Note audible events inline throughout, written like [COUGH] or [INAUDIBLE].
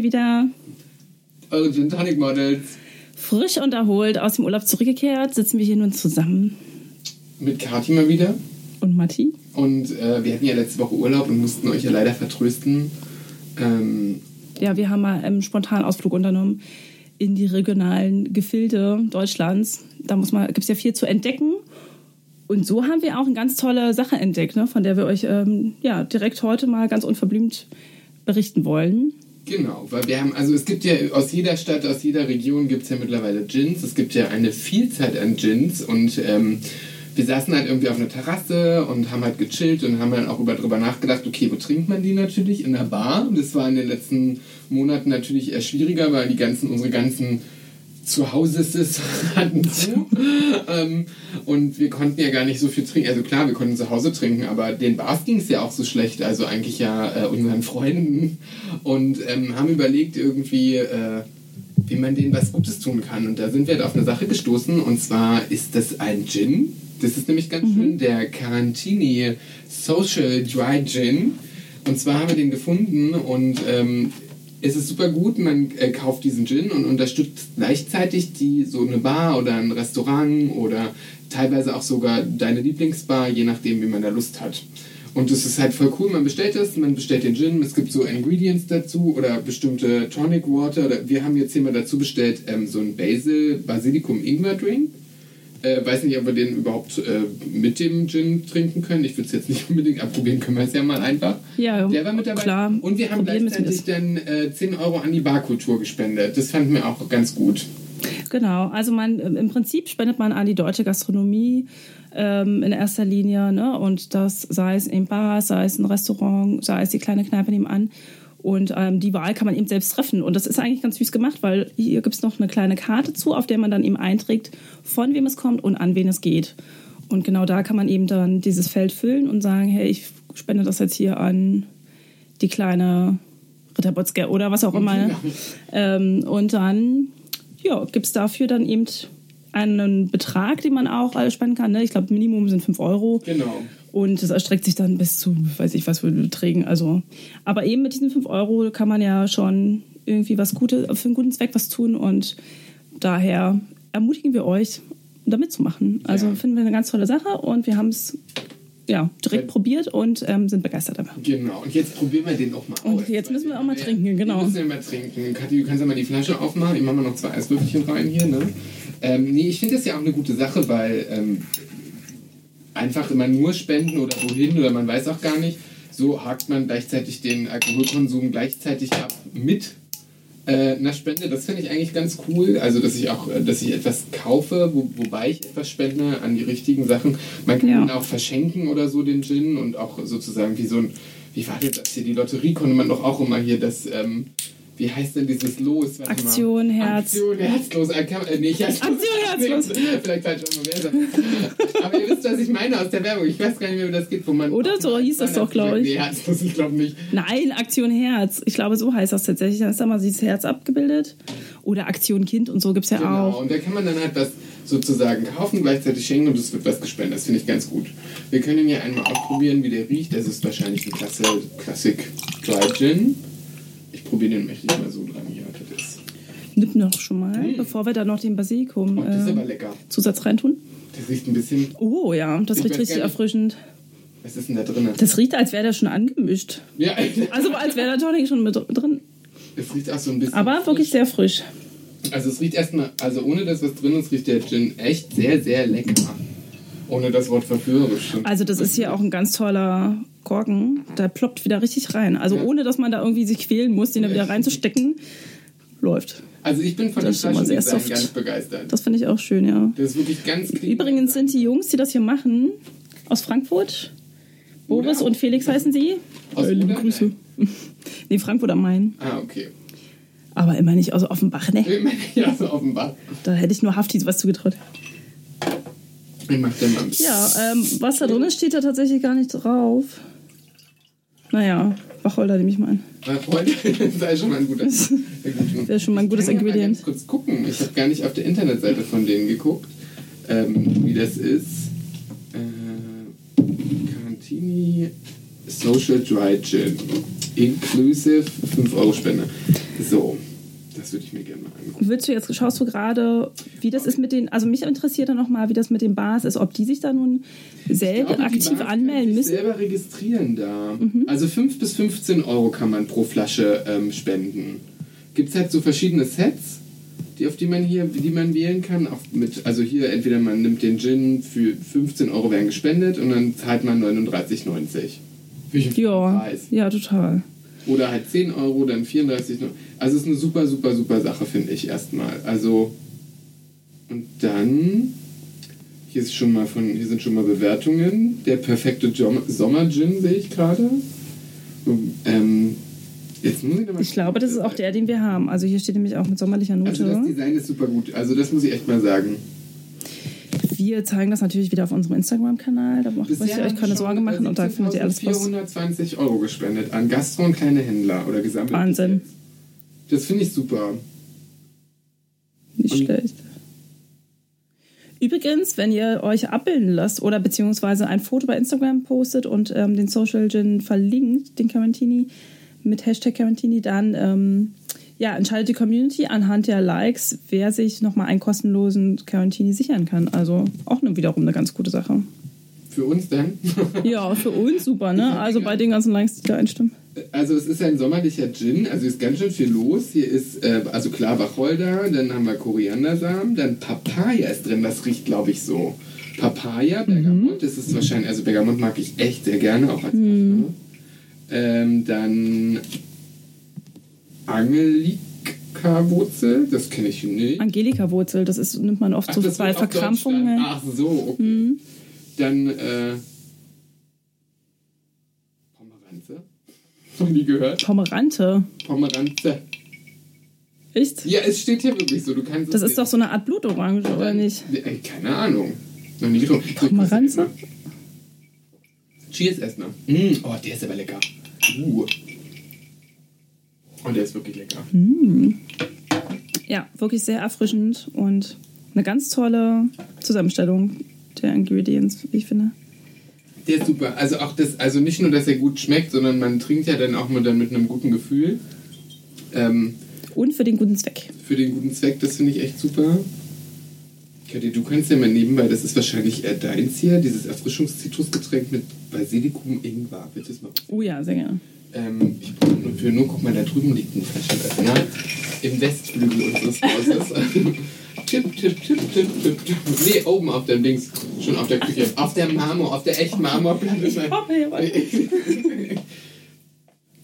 wir wieder. Eure Gin Tonic Models. Frisch und erholt aus dem Urlaub zurückgekehrt, sitzen wir hier nun zusammen. Mit Kati mal wieder. Und Matti? Und äh, wir hatten ja letzte Woche Urlaub und mussten euch ja leider vertrösten. Ähm, Ja, wir haben mal einen spontanen Ausflug unternommen in die regionalen Gefilde Deutschlands. Da muss man, gibt es ja viel zu entdecken. Und so haben wir auch eine ganz tolle Sache entdeckt, ne, von der wir euch ähm, ja, direkt heute mal ganz unverblümt berichten wollen. Genau, weil wir haben, also es gibt ja aus jeder Stadt, aus jeder Region gibt es ja mittlerweile Gins. Es gibt ja eine Vielzahl an Gins und ähm, wir saßen halt irgendwie auf einer Terrasse und haben halt gechillt und haben dann auch über, drüber nachgedacht, okay, wo trinkt man die natürlich? In der Bar. Und das war in den letzten Monaten natürlich eher schwieriger, weil die ganzen, unsere ganzen Zuhauses hatten zu. [LAUGHS] ähm, und wir konnten ja gar nicht so viel trinken. Also klar, wir konnten zu Hause trinken, aber den Bars ging es ja auch so schlecht, also eigentlich ja äh, unseren Freunden. Und ähm, haben überlegt irgendwie, äh, wie man denen was Gutes tun kann. Und da sind wir halt auf eine Sache gestoßen. Und zwar ist das ein Gin. Das ist nämlich ganz schön der Carantini Social Dry Gin. Und zwar haben wir den gefunden und ähm, es ist super gut, man äh, kauft diesen Gin und unterstützt gleichzeitig die so eine Bar oder ein Restaurant oder teilweise auch sogar deine Lieblingsbar, je nachdem, wie man da Lust hat. Und das ist halt voll cool, man bestellt das, man bestellt den Gin, es gibt so Ingredients dazu oder bestimmte Tonic Water. Wir haben jetzt hier mal dazu bestellt ähm, so ein Basil Basilikum Ingwer Drink. Äh, weiß nicht, ob wir den überhaupt äh, mit dem Gin trinken können. Ich würde es jetzt nicht [LAUGHS] unbedingt abprobieren, können wir es ja mal einfach. Ja, Der war mit dabei. klar. Und wir haben Probieren gleichzeitig dann äh, 10 Euro an die Barkultur gespendet. Das fanden wir auch ganz gut. Genau, also man im Prinzip spendet man an die deutsche Gastronomie ähm, in erster Linie, ne? Und das sei es in Bars, sei es ein Restaurant, sei es die kleine Kneipe nebenan. Und ähm, die Wahl kann man eben selbst treffen. Und das ist eigentlich ganz süß gemacht, weil hier gibt es noch eine kleine Karte zu, auf der man dann eben einträgt, von wem es kommt und an wen es geht. Und genau da kann man eben dann dieses Feld füllen und sagen, hey, ich spende das jetzt hier an die kleine Ritterbotzke oder was auch immer. Ne? [LAUGHS] Ähm, und dann ja, gibt es dafür dann eben einen Betrag, den man auch äh, spenden kann. Ne? Ich glaube, Minimum sind 5 Euro. Genau. Und das erstreckt sich dann bis zu, weiß ich was für Beträgen. Also, aber eben mit diesen 5 Euro kann man ja schon irgendwie was Gutes, für einen guten Zweck was tun. Und daher ermutigen wir euch, da mitzumachen. Also Ja. finden wir eine ganz tolle Sache und wir haben es ja, direkt Ja. probiert und ähm, sind begeistert dabei. Genau. Und jetzt probieren wir den auch mal Und aus. jetzt müssen wir auch mal Ja, trinken, genau. Wir müssen ja mal trinken. Kathi, du kannst ja mal die Flasche aufmachen. Ich mache mal noch zwei Eiswürfelchen rein hier. Ne? Ähm, nee, ich finde das ja auch eine gute Sache, weil ähm, einfach immer nur spenden oder wohin oder man weiß auch gar nicht. So hakt man gleichzeitig den Alkoholkonsum gleichzeitig ab mit äh, einer Spende. Das finde ich eigentlich ganz cool. Also, dass ich auch, äh, dass ich etwas kaufe, wo, wobei ich etwas spende an die richtigen Sachen. Man kann Ja. ihn auch verschenken oder so, den Gin und auch sozusagen wie so ein, wie war das hier, die Lotterie konnte man doch auch immer hier das, ähm, wie heißt denn dieses Los? Warte mal. Aktion Herz. Aktion Herzlos. Äh, nee, Herzlos. Aktion Herzlos. [LAUGHS] Vielleicht falsch. Aber ihr wisst, was ich meine aus der Werbung. Ich weiß gar nicht mehr, wie das geht, wo man. Oder so hieß das doch, glaub ich. Nee, Herzlos, ich glaube nicht. Nein, Aktion Herz. Ich glaube, so heißt das tatsächlich. Da ist da mal dieses Herz abgebildet. Oder Aktion Kind und so gibt es ja Genau, auch. und da kann man dann halt was sozusagen kaufen, gleichzeitig schenken und es wird was gespendet. Das finde ich ganz gut. Wir können ihn ja einmal ausprobieren, wie der riecht. Das ist wahrscheinlich ein Klasse, Classic Dry Gin. Probiere den mächtig mal so dran hier. Das ist, Nimm noch schon mal, bevor wir da noch den Basilikum oh, das äh. Zusatz reintun. Das riecht ein bisschen. Oh ja, das riecht richtig nicht. erfrischend. Was ist denn da drin? Das riecht, als wäre der schon angemischt. Ja, Also als wäre der Tonic schon mit drin. es riecht auch so ein bisschen. Aber wirklich frisch. sehr frisch. Also es riecht erstmal, also ohne das, was drin ist, riecht der Gin echt sehr, sehr lecker. Ohne das Wort verführerisch. Also das ist hier auch ein ganz toller Korken. Der ploppt wieder richtig rein. Also Ja. ohne, dass man da irgendwie sich quälen muss, den da wieder reinzustecken. Läuft. Also ich bin von dem Das sehr Flaschendesign ganz begeistert. Das finde ich auch schön, ja. Das ist wirklich ganz clean. Übrigens sind die Jungs, die das hier machen, aus Frankfurt. Boris und Felix heißen sie. Aus Äh, liebe? Grüße. [LAUGHS] Nee, Frankfurt am Main. Ah, okay. Aber immer nicht aus Offenbach, ne? Ich meine, ja, so offenbar. Da hätte ich nur Hafti was zugetraut. Ich mach den bisschen. Ja, ähm, was da drin ist, steht da tatsächlich gar nicht drauf. Naja, Wacholder nehme ich mal an. [LAUGHS] Das sei schon mal ein guter. sehr gut. Wäre schon mal ein gutes ich kann ja mal Ingredient. kurz gucken. Ich habe gar nicht auf der Internetseite von denen geguckt, ähm, wie das ist. Äh, Carantini Social Dry Gin. Inclusive 5 Euro Spende. So, das würde ich mir gerne mal angucken. Willst du jetzt, schaust du gerade, wie das ist mit den, also mich interessiert dann nochmal, wie das mit den Bars ist, ob die sich da nun selber glaube, aktiv Bars anmelden müssen. selber registrieren da. Mhm. Also 5 bis 15 Euro kann man pro Flasche ähm, spenden. Gibt es halt so verschiedene Sets, die, auf die man hier, die man wählen kann. Auch mit, also hier entweder man nimmt den Gin für 15 Euro werden gespendet und dann zahlt man 39,90. Finde ich einen Ja, ja, total. Oder halt 10 Euro, dann 34,90. Also es ist eine super, super, super Sache, finde ich erstmal. Also und dann hier ist schon mal von hier sind schon mal Bewertungen. Der perfekte Sommer-Gin sehe ich gerade. Ähm, jetzt muss ich noch mal Ich glaube, das ist auch der, den wir haben. Also hier steht nämlich auch mit sommerlicher Also das Note. Design ist super gut. Also das muss ich echt mal sagen. Wir zeigen das natürlich wieder auf unserem Instagram-Kanal. Da ihr Bisher euch keine Sorgen machen und da findet ihr alles was. 420 Euro gespendet an Gastro und kleine Händler oder gesammelt. Wahnsinn. Das finde ich super. Nicht Und- schlecht. Übrigens, wenn ihr euch abbilden lasst oder beziehungsweise ein Foto bei Instagram postet und ähm, den Social Gin verlinkt, den Carantini, mit Hashtag Carantini, dann ähm, ja, entscheidet die Community anhand der Likes, wer sich nochmal einen kostenlosen Carantini sichern kann. Also auch wiederum eine ganz gute Sache. Für uns dann. [LAUGHS] Ja, für uns super, ne? Also bei den ganzen Likes, die da einstimmen. Also es ist ein sommerlicher Gin, also ist ganz schön viel los. Hier ist, äh, also klar Wacholder, dann haben wir Koriandersamen, dann Papaya ist drin, das riecht glaube ich so. Papaya, Bergamot, das ist wahrscheinlich, also Bergamot mag ich echt sehr gerne, auch als Parfum. Ähm, dann Angelika-Wurzel, das kenne ich nicht. Angelika-Wurzel, das ist, nimmt man oft Ach, so bei Verkrampfungen. Ach so, okay. Mhm. Dann äh, Pomeranze. Noch nie gehört. Pomerante. Pomeranze. Echt? Ja, es steht hier wirklich so. Du kannst Das ist doch so eine Art Blutorange, oder nicht? Ey, keine Ahnung. Noch nie getrunken. Pomeranze? Cheers erstmal. Mm, oh, der ist aber lecker. Uh. Und der ist wirklich lecker. Ja, wirklich sehr erfrischend und eine ganz tolle Zusammenstellung der Ingredients, wie ich finde. Der ist super. Also auch das, also nicht nur, dass er gut schmeckt, sondern man trinkt ja dann auch mit, dann mit einem guten Gefühl. Ähm, Und für den guten Zweck. für den guten Zweck, das finde ich echt super. Kathi, du kannst ja mal nebenbei, das ist wahrscheinlich eher deins hier, dieses Erfrischungszitrusgetränk mit Basilikum Ingwer. Es mal Oh ja, sehr gerne. Ähm, ich brauche nur für nur, guck mal, da drüben liegt ein Flaschenöffner. Im Westflügel unseres Hauses. [LAUGHS] tipp, tipp, tipp, tipp, tipp, tipp. Nee, oben auf dem Dings. Schon auf der Küche. Auf der Marmor, auf der echten Marmorplatte.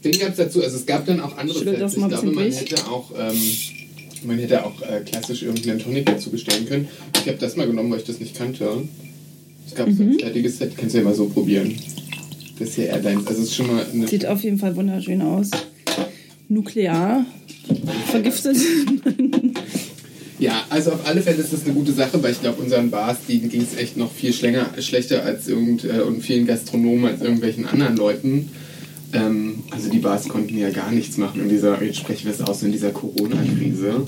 Den gab es dazu, also es gab dann auch andere Sets. Ich glaube, man durch. hätte auch, ähm, man hätte auch äh, klassisch irgendeinen Tonic dazu bestellen können. Ich habe das mal genommen, weil ich das nicht kannte. Es gab so Mhm. ein fertiges Set, kannst du ja mal so probieren. Das hier Airlines, also es ist schon mal eine Sieht auf jeden Fall wunderschön aus. Nuklear. Vergiftet. [LAUGHS] Ja, also auf alle Fälle ist das eine gute Sache, weil ich glaube, unseren Bars, denen ging es echt noch viel schlänger, schlechter als irgend, äh, und vielen Gastronomen als irgendwelchen anderen Leuten. Ähm, also die Bars konnten ja gar nichts machen in dieser, jetzt sprechen wir es aus, in dieser Corona-Krise.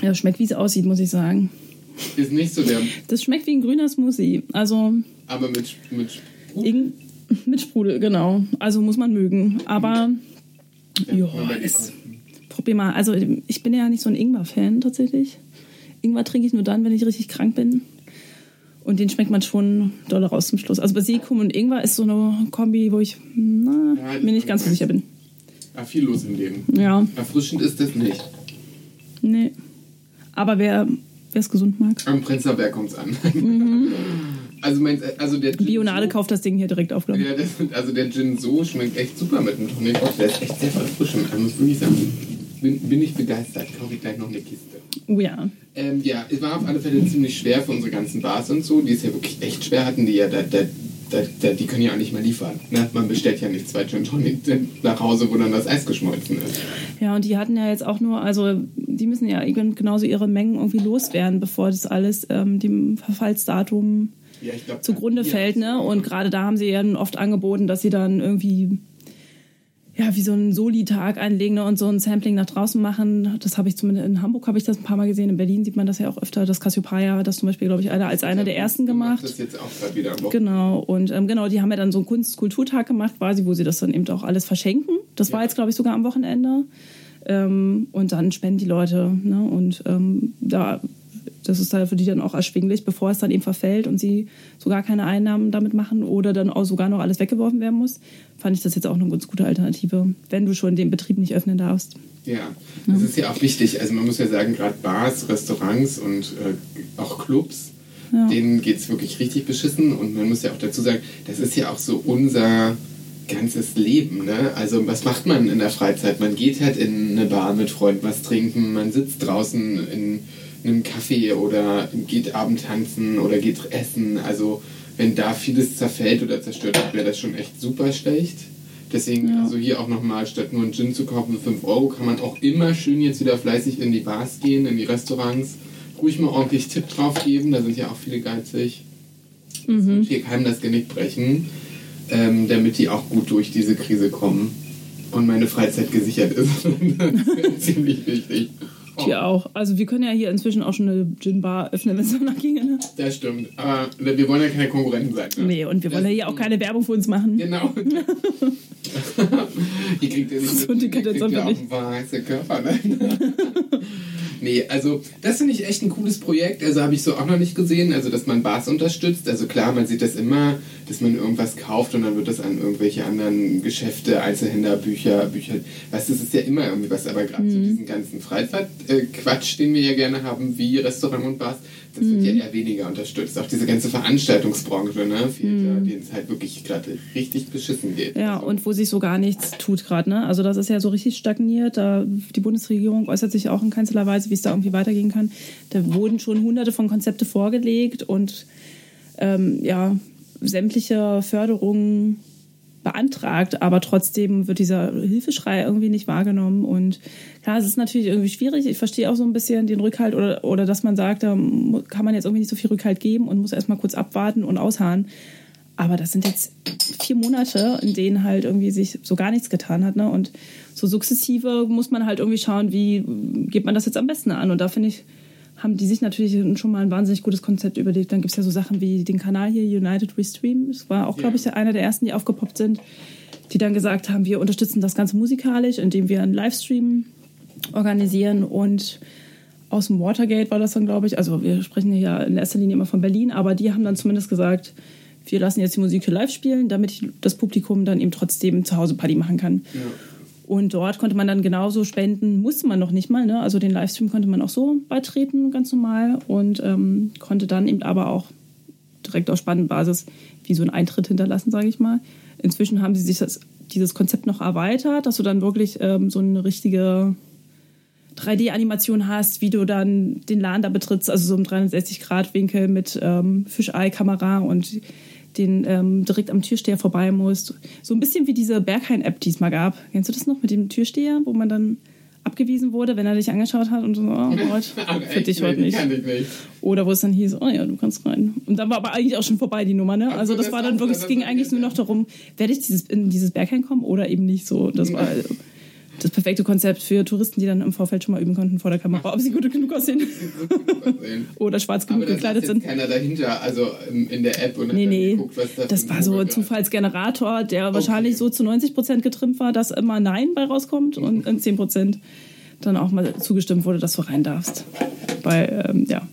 Ja, schmeckt wie es aussieht, muss ich sagen. Ist nicht so der, Das schmeckt wie ein grüner Smoothie. Also aber mit, mit [LAUGHS] mit Sprudel, genau. Also muss man mögen. Aber ja, ist, probier mal. Also ich bin ja nicht so ein Ingwer-Fan tatsächlich. Ingwer trinke ich nur dann, wenn ich richtig krank bin. Und den schmeckt man schon doll raus zum Schluss. Also Basilikum und Ingwer ist so eine Kombi, wo ich na, Ja, mir nicht ganz so sicher bin. ah, viel los im Leben. Ja, Erfrischend ist das nicht. nee. Aber wer es gesund mag. Am Prenzlauer Berg kommt es an. [LAUGHS] Also, mein, also der Gin Bionade so, kauft das Ding hier direkt auf, glaube ich. Ja, das, also der Gin so schmeckt echt super mit dem Tonic. Der ist echt sehr erfrischend. Ich muss wirklich sagen, bin, bin ich begeistert. Kaufe ich gleich noch eine Kiste. Oh ja. Ähm, ja, es war auf alle Fälle ziemlich schwer für unsere ganzen Bars und so, die es ja wirklich echt schwer hatten, die ja, da, da, da, da, die können ja auch nicht mehr liefern. Ne? Man bestellt ja nicht zwei Gin Tonic nach Hause, wo dann das Eis geschmolzen ist. Ja, und die hatten ja jetzt auch nur, also die müssen ja genauso ihre Mengen irgendwie loswerden, bevor das alles ähm, dem Verfallsdatum Ja, ich glaub, zugrunde ja, fällt, ne? Und gerade da haben sie ja oft angeboten, dass sie dann irgendwie ja, wie so einen Soli-Tag einlegen ne, und so ein Sampling nach draußen machen. Das habe ich zumindest in Hamburg habe ich das ein paar Mal gesehen. In Berlin sieht man das ja auch öfter. Das Cassiopeia, das zum Beispiel, glaube ich, einer als einer der ersten gemacht. Das jetzt auch gerade wieder am Wochenende. Genau, und ähm, genau, die haben ja dann so einen Kunst-Kulturtag gemacht, quasi, wo sie das dann eben auch alles verschenken. Das war Ja. jetzt, glaube ich, sogar am Wochenende. Ähm, und dann spenden die Leute. Ne? Und ähm, da, das ist halt für die dann auch erschwinglich, bevor es dann eben verfällt und sie sogar keine Einnahmen damit machen oder dann auch sogar noch alles weggeworfen werden muss, fand ich das jetzt auch eine ganz gute Alternative, wenn du schon den Betrieb nicht öffnen darfst. Ja, das ist ja auch wichtig. Also man muss ja sagen, gerade Bars, Restaurants und äh, auch Clubs, Ja. denen geht es wirklich richtig beschissen. Und man muss ja auch dazu sagen, das ist ja auch so unser ganzes Leben. Ne? Also was macht man in der Freizeit? Man geht halt in eine Bar mit Freunden was trinken, man sitzt draußen in einem Café oder geht Abend tanzen oder geht essen. Also wenn da vieles zerfällt oder zerstört wird, wäre das schon echt super schlecht. Deswegen, Ja. also hier auch nochmal, statt nur einen Gin zu kaufen für 5 Euro, kann man auch immer schön jetzt wieder fleißig in die Bars gehen, in die Restaurants, ruhig mal ordentlich Tipp drauf geben, da sind ja auch viele geizig. Wird hier keinem das Genick brechen, ähm, damit die auch gut durch diese Krise kommen und meine Freizeit gesichert ist. [LAUGHS] das wäre ziemlich wichtig. Oh, Hier auch. Also wir können ja hier inzwischen auch schon eine Gin-Bar öffnen, wenn es danach ginge. Ne? Das stimmt. Aber wir wollen ja keine Konkurrenten sein. Ne? Nee, und wir wollen ja hier auch keine Werbung für uns machen. Genau. [LAUGHS] [LAUGHS] Ihr kriegt ja nicht So mit, die ihr kriegt ja auch einfach ein paar heiße Körper. Ne? [LAUGHS] nee, also das finde ich echt ein cooles Projekt. Also habe ich so auch noch nicht gesehen, also dass man Bars unterstützt. Also klar, man sieht das immer, dass man irgendwas kauft und dann wird das an irgendwelche anderen Geschäfte, Einzelhändler, Bücher, Bücher. Weißt du, das ist ja immer irgendwie was, aber gerade so diesen ganzen Freizeitquatsch, den wir ja gerne haben, wie Restaurant und Bars, das wird ja eher weniger unterstützt. Auch diese ganze Veranstaltungsbranche, ne, fehlt da, denen es halt wirklich gerade richtig beschissen geht. Ja, Also, und wo sich so gar nichts tut gerade. Ne? Also das ist ja so richtig stagniert. Da, die Bundesregierung äußert sich auch in keinster Weise, wie es da irgendwie weitergehen kann. Da wurden schon hunderte von Konzepte vorgelegt und ähm, ja, sämtliche Förderungen beantragt, aber trotzdem wird dieser Hilfeschrei irgendwie nicht wahrgenommen. Und klar, es ist natürlich irgendwie schwierig. Ich verstehe auch so ein bisschen den Rückhalt oder, oder dass man sagt, da kann man jetzt irgendwie nicht so viel Rückhalt geben und muss erstmal kurz abwarten und ausharren. Aber das sind jetzt vier Monate, in denen halt irgendwie sich so gar nichts getan hat. Ne? Und so sukzessive muss man halt irgendwie schauen, wie geht man das jetzt am besten an. Und da finde ich, haben die sich natürlich schon mal ein wahnsinnig gutes Konzept überlegt. Dann gibt es ja so Sachen wie den Kanal hier, United Restream. Das war auch, glaube ich, einer der ersten, die aufgepoppt sind, die dann gesagt haben, wir unterstützen das Ganze musikalisch, indem wir einen Livestream organisieren und aus dem Watergate war das dann, glaube ich. Also wir sprechen ja in erster Linie immer von Berlin, aber die haben dann zumindest gesagt, wir lassen jetzt die Musik hier live spielen, damit das Publikum dann eben trotzdem zu Hause Party machen kann. ja. Und dort konnte man dann genauso spenden, musste man noch nicht mal. Ne? Also den Livestream konnte man auch so beitreten, ganz normal. Und ähm, konnte dann eben aber auch direkt auf Spendenbasis wie so einen Eintritt hinterlassen, sage ich mal. Inzwischen haben sie sich das, dieses Konzept noch erweitert, dass du dann wirklich ähm, so eine richtige 3D-Animation hast, wie du dann den Laden da betrittst, also so im 360-Grad-Winkel mit ähm, Fisheye-Kamera und den ähm, direkt am Türsteher vorbei musst. So ein bisschen wie diese Berghain-App, die es mal gab. Kennst du das noch mit dem Türsteher, wo man dann abgewiesen wurde, wenn er dich angeschaut hat und so, oh [LAUGHS] Gott, für dich heute nicht. Oder wo es dann hieß, oh ja, du kannst rein. Und dann war aber eigentlich auch schon vorbei, die Nummer, ne? Also so, das war dann wirklich, es ging eigentlich nur noch darum, werde ich dieses, in dieses Berghain kommen oder eben nicht so. Das war das perfekte Konzept für Touristen, die dann im Vorfeld schon mal üben konnten vor der Kamera, ob sie gut genug aussehen [LAUGHS] oder schwarz Aber genug da gekleidet sind. keiner dahinter, also ähm, in der App und Nee, nee. geguckt, was da Das war so ein Zufallsgenerator, der wahrscheinlich so zu 90 Prozent getrimmt war, dass immer Nein bei rauskommt und in [LAUGHS] 10 Prozent dann auch mal zugestimmt wurde, dass du rein darfst. Weil, ähm, ja.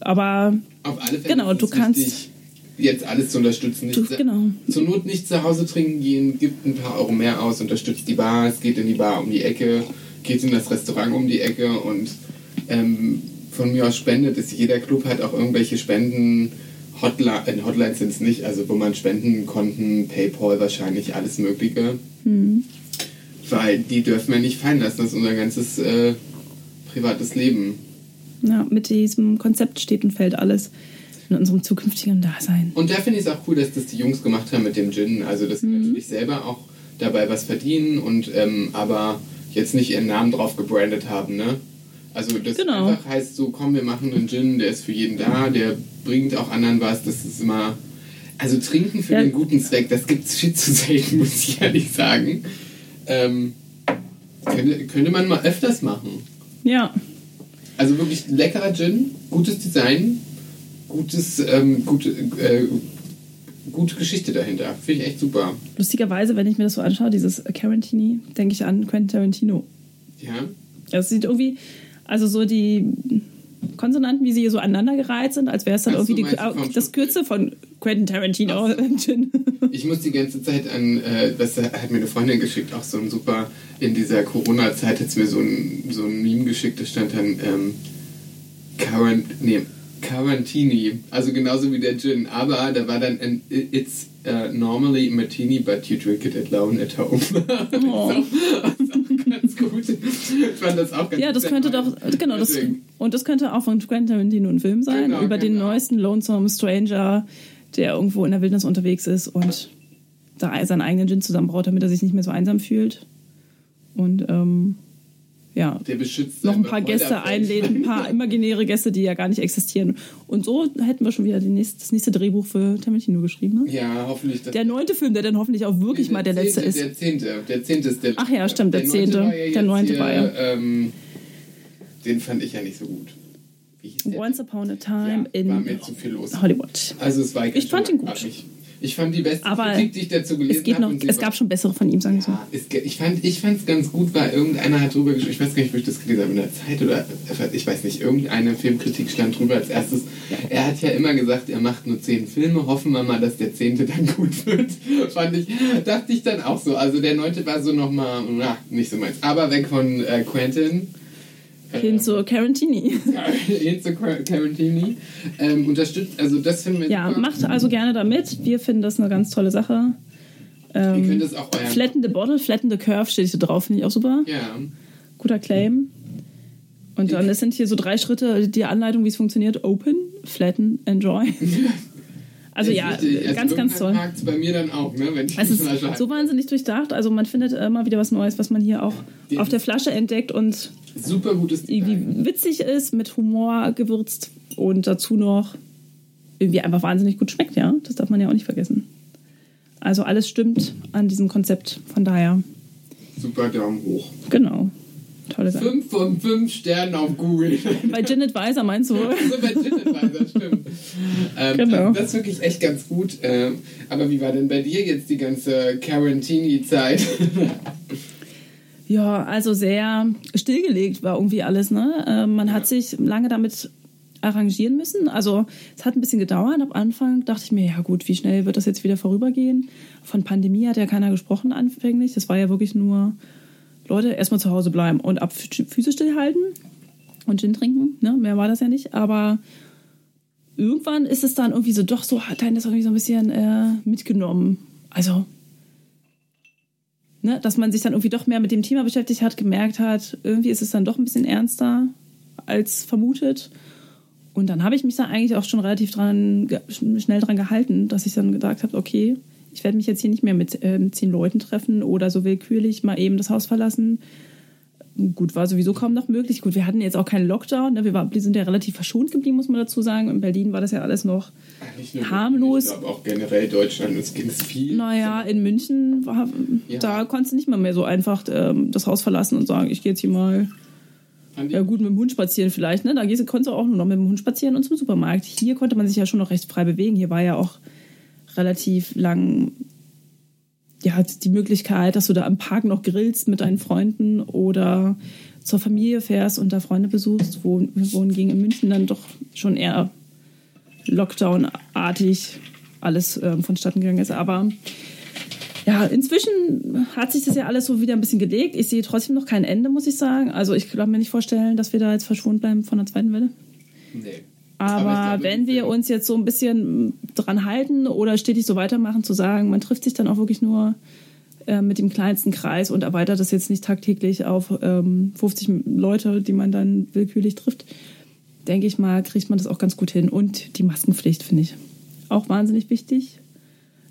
Aber Auf alle Fälle Genau, du kannst- wichtig, jetzt alles zu unterstützen. Nicht Du- genau. Zur Not nicht zu Hause trinken gehen, gibt ein paar Euro mehr aus, unterstützt die Bars, geht in die Bar um die Ecke, geht in das Restaurant um die Ecke und ähm, von mir aus spendet es. Jeder Club hat auch irgendwelche Spenden. Hotline, äh, Hotlines sind es nicht, also wo man Spendenkonten, Paypal wahrscheinlich, alles Mögliche. Mhm. Weil die dürfen wir nicht fallen lassen, das ist unser ganzes äh, privates Leben. ja, mit diesem Konzept steht und fällt alles in unserem zukünftigen Dasein. Und da finde ich es auch cool, dass das die Jungs gemacht haben mit dem Gin. Also, dass sie Mhm. natürlich selber auch dabei was verdienen und ähm, aber jetzt nicht ihren Namen drauf gebrandet haben, ne? Also, das Genau. einfach heißt so, komm, wir machen einen Gin, der ist für jeden da, der bringt auch anderen was. Das ist immer. Also, trinken für Ja. den guten Zweck, das gibt es viel zu selten, [LAUGHS] muss ich ehrlich sagen. Ähm, könnte, könnte man mal öfters machen. Ja. Also wirklich leckerer Gin, gutes Design, gutes, ähm, gute, äh, gute Geschichte dahinter. Finde ich echt super. Lustigerweise, wenn ich mir das so anschaue, dieses Carantini, denke ich an Quentin Tarantino. Ja. Es sieht irgendwie, also so die Konsonanten, wie sie hier so aneinandergereiht sind, als wäre es dann Ach so, irgendwie die, du vom das Kürze von Quentin Tarantino. Gin. [LAUGHS] Ich muss die ganze Zeit an, äh, was hat mir eine Freundin geschickt, auch so ein super, in dieser Corona-Zeit hat es mir so ein, so ein Meme geschickt, da stand dann ähm, Quarant nee, Quarantini, also genauso wie der Gin, aber da war dann ein It's uh, normally martini, but you drink it alone at home. [LAUGHS] Oh. auch ganz gut. Ich fand das auch ganz Ja, das könnte doch, genau, das, und das könnte auch von Quentin Tarantino ein Film sein, Genau, über den genau. neuesten Lonesome Stranger, der irgendwo in der Wildnis unterwegs ist und da seinen eigenen Gin zusammenbraut, damit er sich nicht mehr so einsam fühlt. Und ähm, ja, Der beschützt noch ein paar Gäste einlädt, ein paar [LAUGHS] imaginäre Gäste, die ja gar nicht existieren. Und so hätten wir schon wieder nächste, das nächste Drehbuch für Tarantino geschrieben. Ne? Ja, hoffentlich. Der neunte Film, der dann hoffentlich auch wirklich mal der letzte zehnte, ist. Der zehnte, der zehnte ist der Ach ja, stimmt, der zehnte. ja Der neunte war ja. Ähm, den fand ich ja nicht so gut. Der? Once Upon a ja, Time war in. Hollywood. Also es war Ich fand ihn gut. Ich fand die beste Aber Kritik, die ich dazu gelesen Es, noch, habe. sie es gab schon bessere von ihm, sagen wir so. Ja, es, ge- ich fand ich fand's ganz gut, weil irgendeiner hat drüber geschrieben, ich weiß gar nicht, wo ich das gelesen habe, in der Zeit oder ich weiß nicht, irgendeine Filmkritik stand drüber als erstes. Er hat ja immer gesagt, er macht nur zehn Filme, hoffen wir mal, dass der zehnte dann [LAUGHS] gut wird. Fand ich, dachte ich dann auch so. Also der neunte war so nochmal, na, nicht so meins. Aber weg von äh, Quentin. [LAUGHS] Hin zu Carantini. hin zu Qu- Quarantini. Ähm, unterstützt, also das finden wir Ja, super. macht also gerne damit. Wir finden das eine ganz tolle Sache. Ihr Ähm, könnt es auch euren... Flatten the Bottle, Flatten the Curve steht hier drauf, finde ich auch super. Ja. Guter Claim. Und dann es sind hier so drei Schritte, die Anleitung, wie es funktioniert. Open, flatten, enjoy. [LAUGHS] [LAUGHS] Also ja, richtig. Also ganz, ganz toll. Hakt bei mir dann auch, ne? Wenn ich Es die Flasche so wahnsinnig durchdacht. Also man findet immer wieder was Neues, was man hier auch Die- auf der Flasche entdeckt und Super gutes irgendwie witzig ist, mit Humor gewürzt und dazu noch irgendwie einfach wahnsinnig gut schmeckt, ja. Das darf man ja auch nicht vergessen. Also alles stimmt an diesem Konzept. Von daher, Super Daumen hoch. genau. Tolle Sache. Fünf von fünf Sternen auf Google. [LAUGHS] Bei Gin Advisor meinst du? [LAUGHS] so bei Gin Advisor, stimmt. Ähm, Genau. Das ist wirklich echt ganz gut. Ähm, aber wie war denn bei dir jetzt die ganze Quarantini-Zeit? [LAUGHS] Ja, also sehr stillgelegt war irgendwie alles. Ne? Äh, man hat sich lange damit arrangieren müssen. Also es hat ein bisschen gedauert. Am Anfang dachte ich mir, ja gut, wie schnell wird das jetzt wieder vorübergehen? Von Pandemie hat ja keiner gesprochen anfänglich. Das war ja wirklich nur, Leute, erstmal zu Hause bleiben und ab Füße stillhalten und Gin trinken. Ne? Mehr war das ja nicht. Aber irgendwann ist es dann irgendwie so, doch so, hat einen das irgendwie so ein bisschen äh, mitgenommen. Also ne, dass man sich dann irgendwie doch mehr mit dem Thema beschäftigt hat, gemerkt hat, irgendwie ist es dann doch ein bisschen ernster als vermutet. Und dann habe ich mich da eigentlich auch schon relativ dran, schnell dran gehalten, dass ich dann gesagt habe, okay, ich werde mich jetzt hier nicht mehr mit ähm, zehn Leuten treffen oder so willkürlich mal eben das Haus verlassen. Gut, war sowieso kaum noch möglich. Gut, wir hatten jetzt auch keinen Lockdown. Ne? Wir, war, wir sind ja relativ verschont geblieben, muss man dazu sagen. In Berlin war das ja alles noch Nicht nur Harmlos. Ich glaube auch generell Deutschland, es ging viel. Naja, in München, war, Ja. da konntest du nicht mal mehr so einfach ähm, das Haus verlassen und sagen, ich gehe jetzt hier mal, ja gut, mit dem Hund spazieren vielleicht. Ne? Da konntest du auch nur noch mit dem Hund spazieren und zum Supermarkt. Hier konnte man sich ja schon noch recht frei bewegen. Hier war ja auch relativ lang ja, die Möglichkeit, dass du da am Park noch grillst mit deinen Freunden oder zur Familie fährst und da Freunde besuchst, wo, wohingegen in München dann doch schon eher Lockdown-artig alles ähm, vonstatten gegangen ist. Aber ja, inzwischen hat sich das ja alles so wieder ein bisschen gelegt. Ich sehe trotzdem noch kein Ende, muss ich sagen. Also ich kann mir nicht vorstellen, dass wir da jetzt verschont bleiben von der zweiten Welle. Nee. Aber, Aber wenn wir uns jetzt so ein bisschen dran halten oder stetig so weitermachen, zu sagen, man trifft sich dann auch wirklich nur äh, mit dem kleinsten Kreis und erweitert das jetzt nicht tagtäglich auf ähm, 50 Leute, die man dann willkürlich trifft, denke ich mal, kriegt man das auch ganz gut hin. Und die Maskenpflicht finde ich auch wahnsinnig wichtig.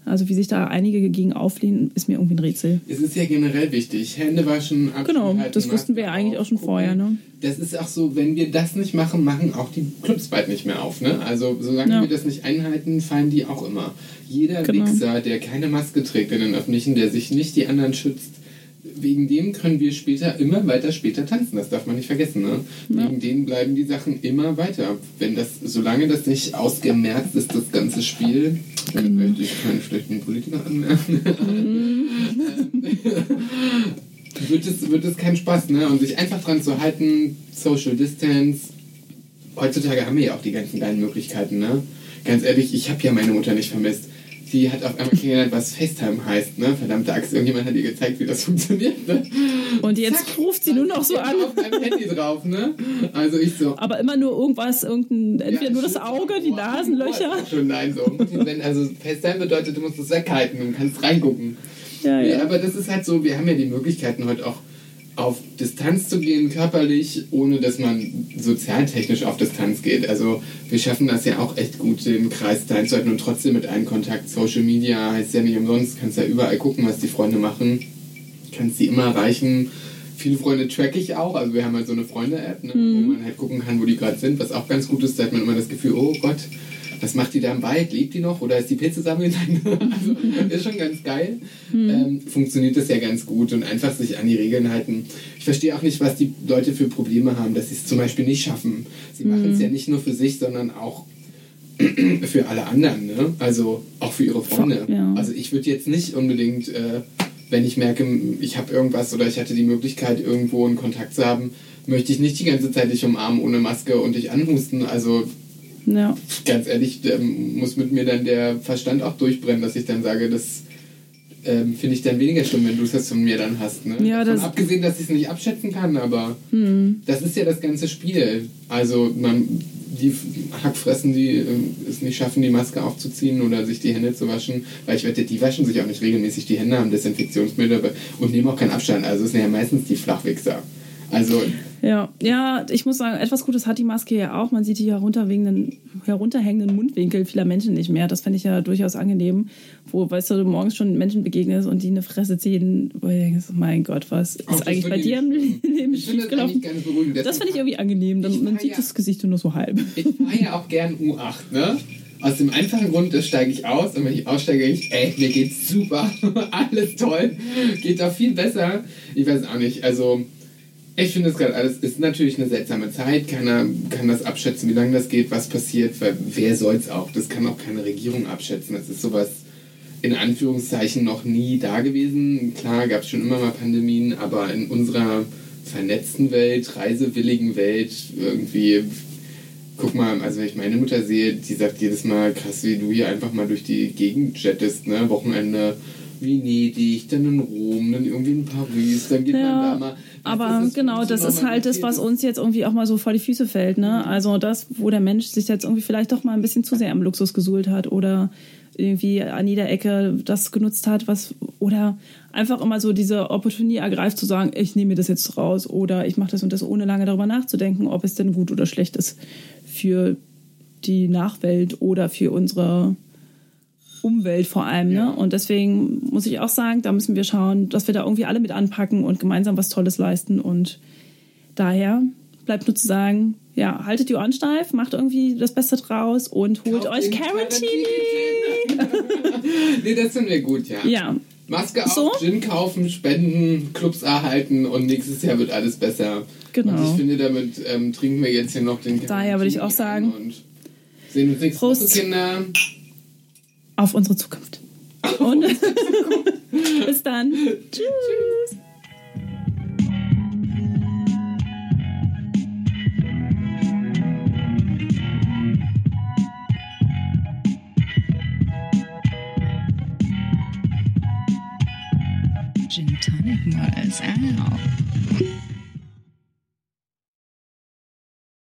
Also wie sich da einige gegen auflehnen, ist mir irgendwie ein Rätsel. Es ist ja generell wichtig. Hände waschen, Genau, das wussten wir ja eigentlich auch schon aufgucken. vorher, ne? Das ist auch so, wenn wir das nicht machen, machen auch die Clubs bald nicht mehr auf. Ne? Also solange Ja. wir das nicht einhalten, fallen die auch immer. Jeder Genau. Wichser, der keine Maske trägt in den Öffentlichen, der sich nicht die anderen schützt, wegen dem können wir später immer weiter später tanzen. Das darf man nicht vergessen. Ne? Ja. Wegen denen bleiben die Sachen immer weiter. Wenn das, solange das nicht ausgemerzt ist, das ganze Spiel, Mhm. möchte ich keinen schlechten Politiker anmerken, [LAUGHS] wird, es, wird es kein Spaß. Ne? Und sich einfach dran zu halten, Social Distance. Heutzutage haben wir ja auch die ganzen geilen Möglichkeiten. Ne? Ganz ehrlich, ich habe ja meine Mutter nicht vermisst. Die hat auf einmal kennengelernt, was FaceTime heißt, ne? Verdammte Axt, irgendjemand hat ihr gezeigt, wie das funktioniert, ne? Und jetzt Zack, ruft sie nur noch so an. auf deinem Handy drauf, ne? Also ich so. Aber immer nur irgendwas, irgendein, entweder ja, nur das Auge, die Nasenlöcher. Schon nein, so. Wenn, also FaceTime bedeutet, du musst es weghalten und kannst reingucken. Ja, Nee, ja. aber das ist halt so, wir haben ja die Möglichkeiten heute auch auf Distanz zu gehen, körperlich, ohne dass man sozialtechnisch auf Distanz geht. Also wir schaffen das ja auch echt gut, den Kreis klein zu halten und trotzdem mit einem Kontakt. Social Media heißt ja nicht umsonst, kannst ja überall gucken, was die Freunde machen, kannst die immer erreichen. Viele Freunde track ich auch, also wir haben halt so eine Freunde-App, ne, wo man halt gucken kann, wo die gerade sind, was auch ganz gut ist, da hat man immer das Gefühl, oh Gott, was macht die da im Wald? Lebt die noch? Oder ist die Pilze sammeln? [LAUGHS] also, ist schon ganz geil. Ähm, funktioniert das ja ganz gut und einfach sich an die Regeln halten. Ich verstehe auch nicht, was die Leute für Probleme haben, dass sie es zum Beispiel nicht schaffen. Sie machen es ja nicht nur für sich, sondern auch [CLEARS THROAT] für alle anderen. Ne? Also auch für ihre Freunde. Ja. Also ich würde jetzt nicht unbedingt, äh, wenn ich merke, ich habe irgendwas oder ich hatte die Möglichkeit, irgendwo einen Kontakt zu haben, möchte ich nicht die ganze Zeit dich umarmen ohne Maske und dich anhusten. Also ja. ganz ehrlich, muss mit mir dann der Verstand auch durchbrennen, dass ich dann sage, das ähm, finde ich dann weniger schlimm, wenn du es jetzt von mir dann hast. Ne? Ja, Davon das- abgesehen, dass ich es nicht abschätzen kann, aber Hm. das ist ja das ganze Spiel. Also man, die Hackfressen, die äh, es nicht schaffen, die Maske aufzuziehen oder sich die Hände zu waschen, weil ich wette, die waschen sich auch nicht regelmäßig die Hände, haben Desinfektionsmittel und nehmen auch keinen Abstand. Also es sind ja meistens die Flachwichser. Also Ja, ja, ich muss sagen, etwas Gutes hat die Maske ja auch. Man sieht die herunterhängenden, herunterhängenden Mundwinkel vieler Menschen nicht mehr. Das fände ich ja durchaus angenehm, wo, weißt du, du morgens schon Menschen begegnest und die eine Fresse ziehen, wo du denkst, mein Gott, was ist Auch das eigentlich bei dir im. Leben ich finde das schiefgelaufen? Das Deshalb finde ich irgendwie angenehm. Dann, man sieht ja- das Gesicht nur noch so halb. Ich fahre ja auch gern U8, ne? Aus dem einfachen Grund, da steige ich aus und wenn ich aussteige, denke ich, ey, mir geht's super, [LAUGHS] alles toll, geht doch viel besser. Ich weiß auch nicht, also ich finde das gerade alles, ist natürlich eine seltsame Zeit, keiner kann das abschätzen, wie lange das geht, was passiert, weil wer soll's auch, das kann auch keine Regierung abschätzen, das ist sowas in Anführungszeichen noch nie da gewesen. Klar gab es schon immer mal Pandemien, aber in unserer vernetzten Welt, reisewilligen Welt irgendwie guck mal, also wenn ich meine Mutter sehe, die sagt jedes Mal, krass, wie du hier einfach mal durch die Gegend jettest, ne? Wochenende Venedig, dann in Rom, dann irgendwie in Paris, dann geht man da mal. Aber das genau, das ist halt das, was uns jetzt irgendwie auch mal so vor die Füße fällt. Ne? Also das, wo der Mensch sich jetzt irgendwie vielleicht doch mal ein bisschen zu sehr am Luxus gesuhlt hat oder irgendwie an jeder Ecke das genutzt hat, was oder einfach immer so diese Opportunity ergreift zu sagen, ich nehme mir das jetzt raus oder ich mache das und das, ohne lange darüber nachzudenken, ob es denn gut oder schlecht ist für die Nachwelt oder für unsere Umwelt vor allem. Ne? Und deswegen muss ich auch sagen, da müssen wir schauen, dass wir da irgendwie alle mit anpacken und gemeinsam was Tolles leisten. Und daher bleibt nur zu sagen, ja, haltet die Ohren steif, macht irgendwie das Beste draus und holt Kauft euch Quarantini. [LAUGHS] nee, das finden wir gut, ja. Ja, Maske auf, So? Gin kaufen, spenden, Clubs erhalten und nächstes Jahr wird alles besser. Genau. Und ich finde, damit ähm, trinken wir jetzt hier noch den Daher würde ich auch sagen- Und sehen uns nächste Prost. Woche, Kinder. Auf unsere Zukunft. Und [LAUGHS] [LAUGHS] bis dann. Tschüss. Gin